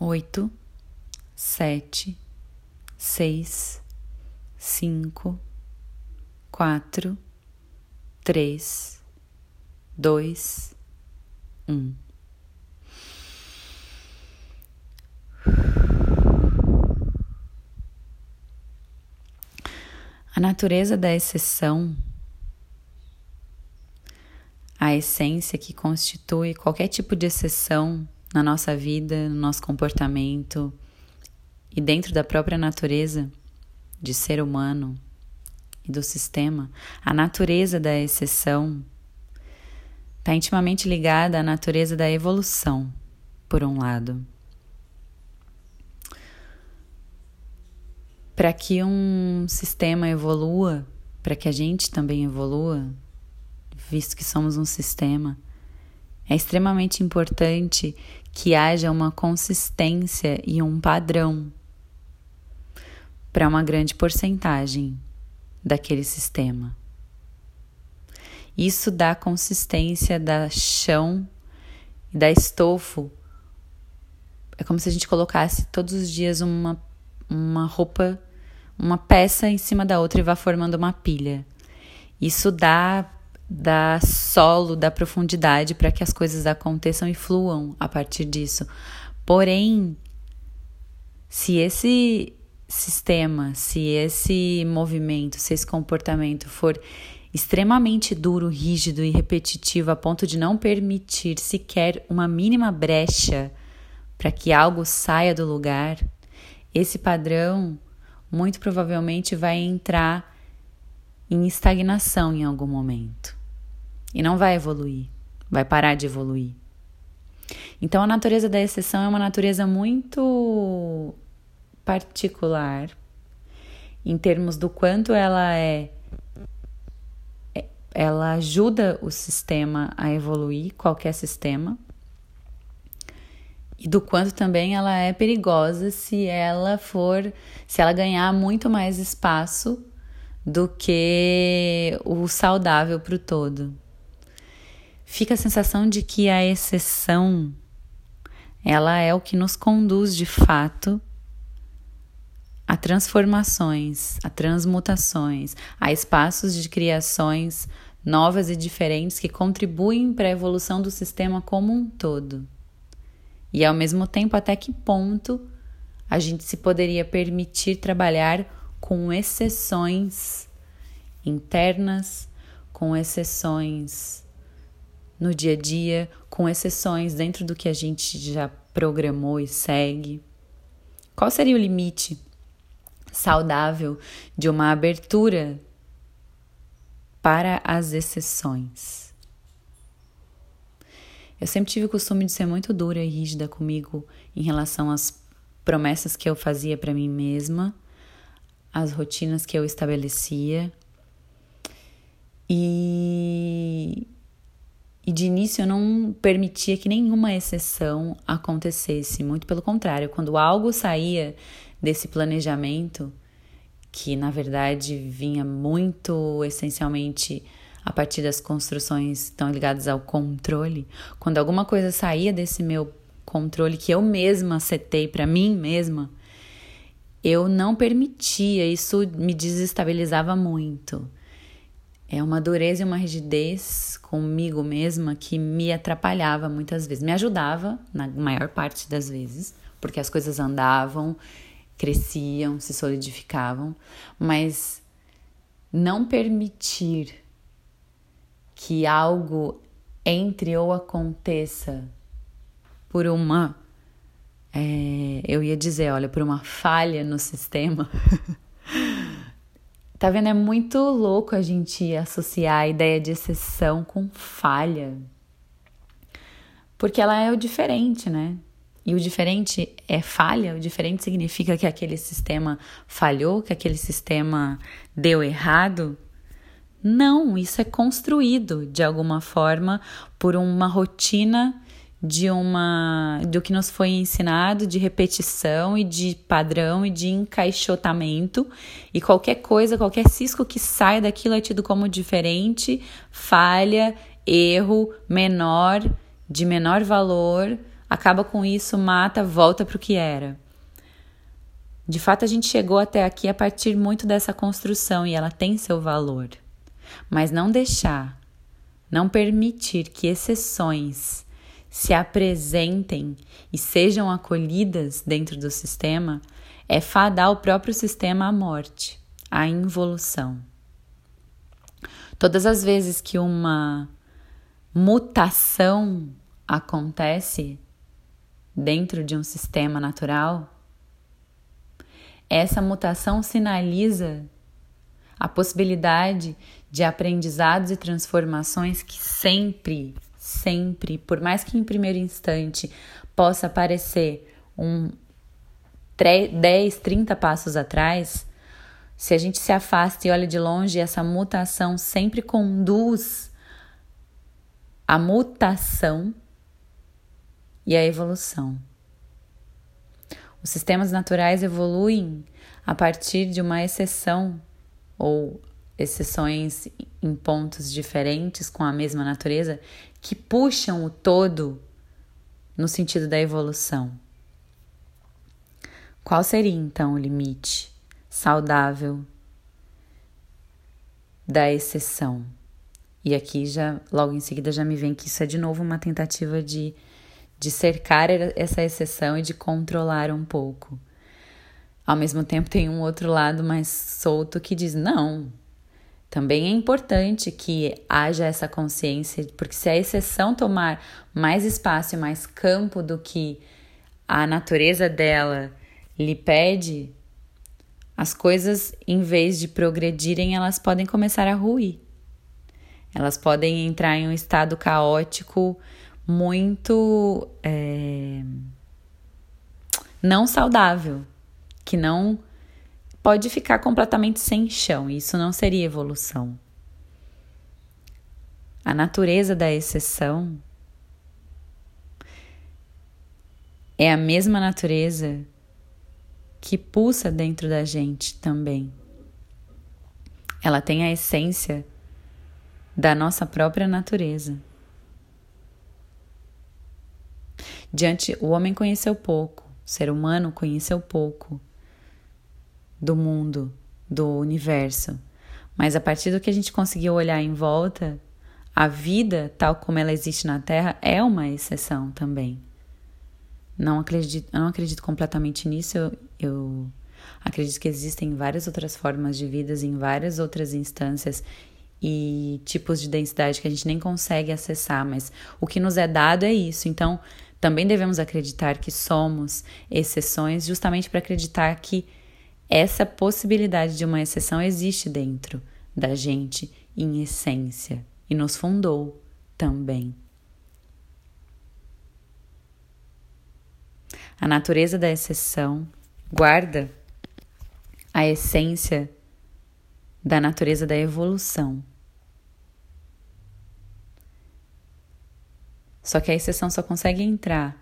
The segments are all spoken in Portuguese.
oito, sete, seis, cinco, quatro, três, dois, um. A natureza da exceção, a essência que constitui qualquer tipo de exceção na nossa vida, no nosso comportamento e dentro da própria natureza de ser humano e do sistema, a natureza da exceção está intimamente ligada à natureza da evolução, por um lado. Para que um sistema evolua, para que a gente também evolua, visto que somos um sistema, é extremamente importante que haja uma consistência e um padrão para uma grande porcentagem daquele sistema. Isso dá consistência da chão e da estofo. É como se a gente colocasse todos os dias uma, uma roupa, uma peça em cima da outra e vá formando uma pilha. Isso dá da solo, da profundidade para que as coisas aconteçam e fluam a partir disso. Porém, se esse sistema, se esse movimento, se esse comportamento for extremamente duro, rígido e repetitivo a ponto de não permitir sequer uma mínima brecha para que algo saia do lugar, esse padrão muito provavelmente vai entrar em estagnação em algum momento e não vai evoluir, vai parar de evoluir. Então a natureza da exceção é uma natureza muito particular em termos do quanto ela é, é ela ajuda o sistema a evoluir, qualquer sistema, e do quanto também ela é perigosa se ela for, se ela ganhar muito mais espaço do que o saudável para o todo fica a sensação de que a exceção ela é o que nos conduz de fato a transformações, a transmutações, a espaços de criações novas e diferentes que contribuem para a evolução do sistema como um todo. E ao mesmo tempo, até que ponto a gente se poderia permitir trabalhar com exceções internas, com exceções no dia a dia, com exceções dentro do que a gente já programou e segue? Qual seria o limite saudável de uma abertura para as exceções? Eu sempre tive o costume de ser muito dura e rígida comigo em relação às promessas que eu fazia para mim mesma, às rotinas que eu estabelecia. E e de início eu não permitia que nenhuma exceção acontecesse, muito pelo contrário, quando algo saía desse planejamento, que na verdade vinha muito essencialmente a partir das construções tão ligadas ao controle, quando alguma coisa saía desse meu controle que eu mesma setei para mim mesma, eu não permitia, isso me desestabilizava muito. É uma dureza e uma rigidez comigo mesma que me atrapalhava muitas vezes. Me ajudava, na maior parte das vezes, porque as coisas andavam, cresciam, se solidificavam, mas não permitir que algo entre ou aconteça por uma. É, eu ia dizer, olha, por uma falha no sistema. Tá vendo? É muito louco a gente associar a ideia de exceção com falha. Porque ela é o diferente, né? E o diferente é falha, o diferente significa que aquele sistema falhou, que aquele sistema deu errado. Não, isso é construído de alguma forma por uma rotina de uma do que nos foi ensinado de repetição e de padrão e de encaixotamento e qualquer coisa, qualquer cisco que sai daquilo é tido como diferente, falha, erro, menor, de menor valor, acaba com isso, mata, volta para o que era. De fato, a gente chegou até aqui a partir muito dessa construção e ela tem seu valor. Mas não deixar, não permitir que exceções se apresentem e sejam acolhidas dentro do sistema é fadar o próprio sistema à morte, à involução. Todas as vezes que uma mutação acontece dentro de um sistema natural, essa mutação sinaliza a possibilidade de aprendizados e transformações que sempre, sempre, por mais que em primeiro instante possa parecer um 10, 30 passos atrás, se a gente se afasta e olha de longe, essa mutação sempre conduz a mutação e a evolução. Os sistemas naturais evoluem a partir de uma exceção ou exceções em pontos diferentes com a mesma natureza que puxam o todo no sentido da evolução. Qual seria então o limite saudável da exceção? E aqui já logo em seguida já me vem que isso é de novo uma tentativa de de cercar essa exceção e de controlar um pouco. Ao mesmo tempo, tem um outro lado mais solto que diz: não, também é importante que haja essa consciência, porque se a exceção tomar mais espaço e mais campo do que a natureza dela lhe pede, as coisas, em vez de progredirem, elas podem começar a ruir. Elas podem entrar em um estado caótico muito é, não saudável que não pode ficar completamente sem chão. Isso não seria evolução. A natureza da exceção é a mesma natureza que pulsa dentro da gente também. Ela tem a essência da nossa própria natureza. Diante, o homem conheceu pouco, o ser humano conheceu pouco do mundo, do universo. Mas a partir do que a gente conseguiu olhar em volta, a vida, tal como ela existe na Terra, é uma exceção também. Não acredito, não acredito completamente nisso. Eu, eu acredito que existem várias outras formas de vidas em várias outras instâncias e tipos de densidade que a gente nem consegue acessar, mas o que nos é dado é isso. Então, também devemos acreditar que somos exceções, justamente para acreditar que essa possibilidade de uma exceção existe dentro da gente em essência e nos fundou também. A natureza da exceção guarda a essência da natureza da evolução. Só que a exceção só consegue entrar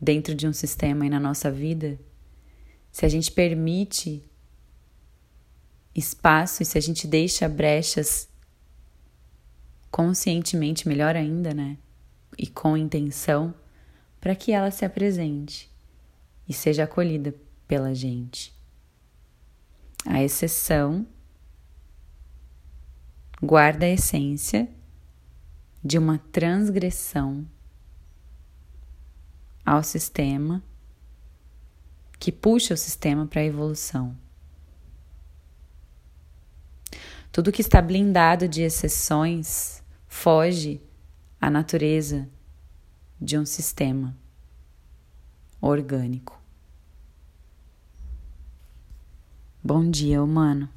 dentro de um sistema e na nossa vida se a gente permite espaço e se a gente deixa brechas conscientemente, melhor ainda, né? E com intenção, para que ela se apresente e seja acolhida pela gente. A exceção guarda a essência de uma transgressão ao sistema que puxa o sistema para a evolução. Tudo que está blindado de exceções foge à natureza de um sistema orgânico. Bom dia, humano.